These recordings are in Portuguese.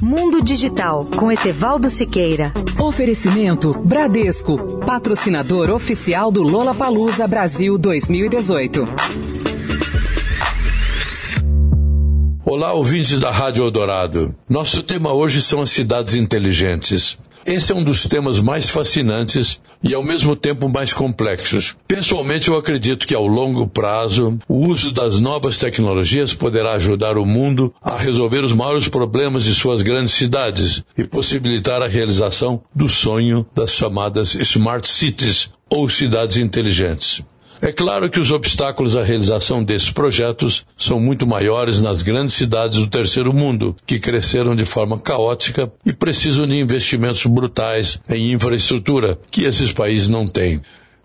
Mundo Digital com Etevaldo Siqueira. Oferecimento Bradesco, patrocinador oficial do Lola Palusa Brasil 2018. Olá, ouvintes da Rádio Eldorado. Nosso tema hoje são as cidades inteligentes. Esse é um dos temas mais fascinantes e ao mesmo tempo mais complexos. Pessoalmente, eu acredito que ao longo prazo, o uso das novas tecnologias poderá ajudar o mundo a resolver os maiores problemas de suas grandes cidades e possibilitar a realização do sonho das chamadas Smart Cities ou cidades inteligentes. É claro que os obstáculos à realização desses projetos são muito maiores nas grandes cidades do terceiro mundo, que cresceram de forma caótica e precisam de investimentos brutais em infraestrutura, que esses países não têm.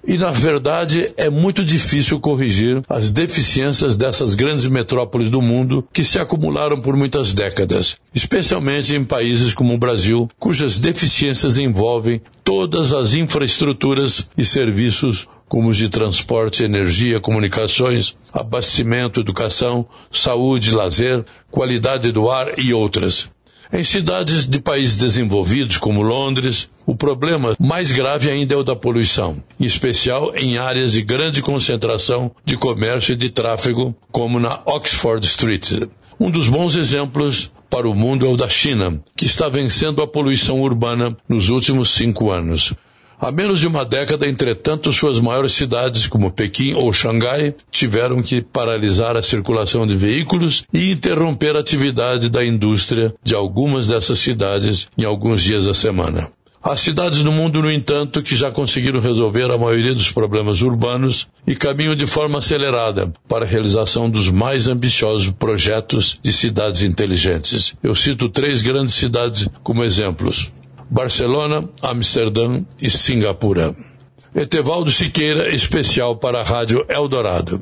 E, na verdade, é muito difícil corrigir as deficiências dessas grandes metrópoles do mundo que se acumularam por muitas décadas, especialmente em países como o Brasil, cujas deficiências envolvem todas as infraestruturas e serviços como os de transporte, energia, comunicações, abastecimento, educação, saúde, lazer, qualidade do ar e outras. Em cidades de países desenvolvidos, como Londres, o problema mais grave ainda é o da poluição, em especial em áreas de grande concentração de comércio e de tráfego, como na Oxford Street. Um dos bons exemplos para o mundo é o da China, que está vencendo a poluição urbana nos últimos cinco anos. Há menos de uma década, entretanto, suas maiores cidades, como Pequim ou Xangai, tiveram que paralisar a circulação de veículos e interromper a atividade da indústria de algumas dessas cidades em alguns dias da semana. Há cidades no mundo, no entanto, que já conseguiram resolver a maioria dos problemas urbanos e caminham de forma acelerada para a realização dos mais ambiciosos projetos de cidades inteligentes. Eu cito três grandes cidades como exemplos. Barcelona, Amsterdã e Singapura. Etevaldo Siqueira, especial para a Rádio Eldorado.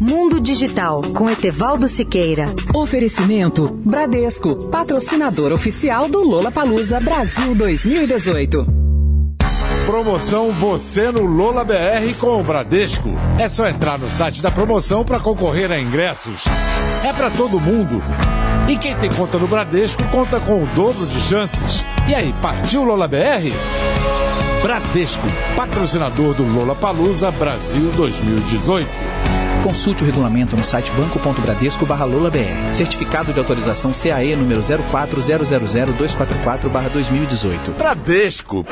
Mundo Digital com Etevaldo Siqueira. Oferecimento Bradesco, patrocinador oficial do Lola Palusa Brasil 2018. Promoção Você no Lola BR com o Bradesco. É só entrar no site da promoção para concorrer a ingressos. É para todo mundo. E quem tem conta no Bradesco conta com o dobro de chances. E aí, partiu Lola BR? Bradesco, patrocinador do Lola Palusa Brasil 2018. Consulte o regulamento no site banco.bradesco/lolabr. Certificado de autorização CAE número 04000244/2018. Bradesco,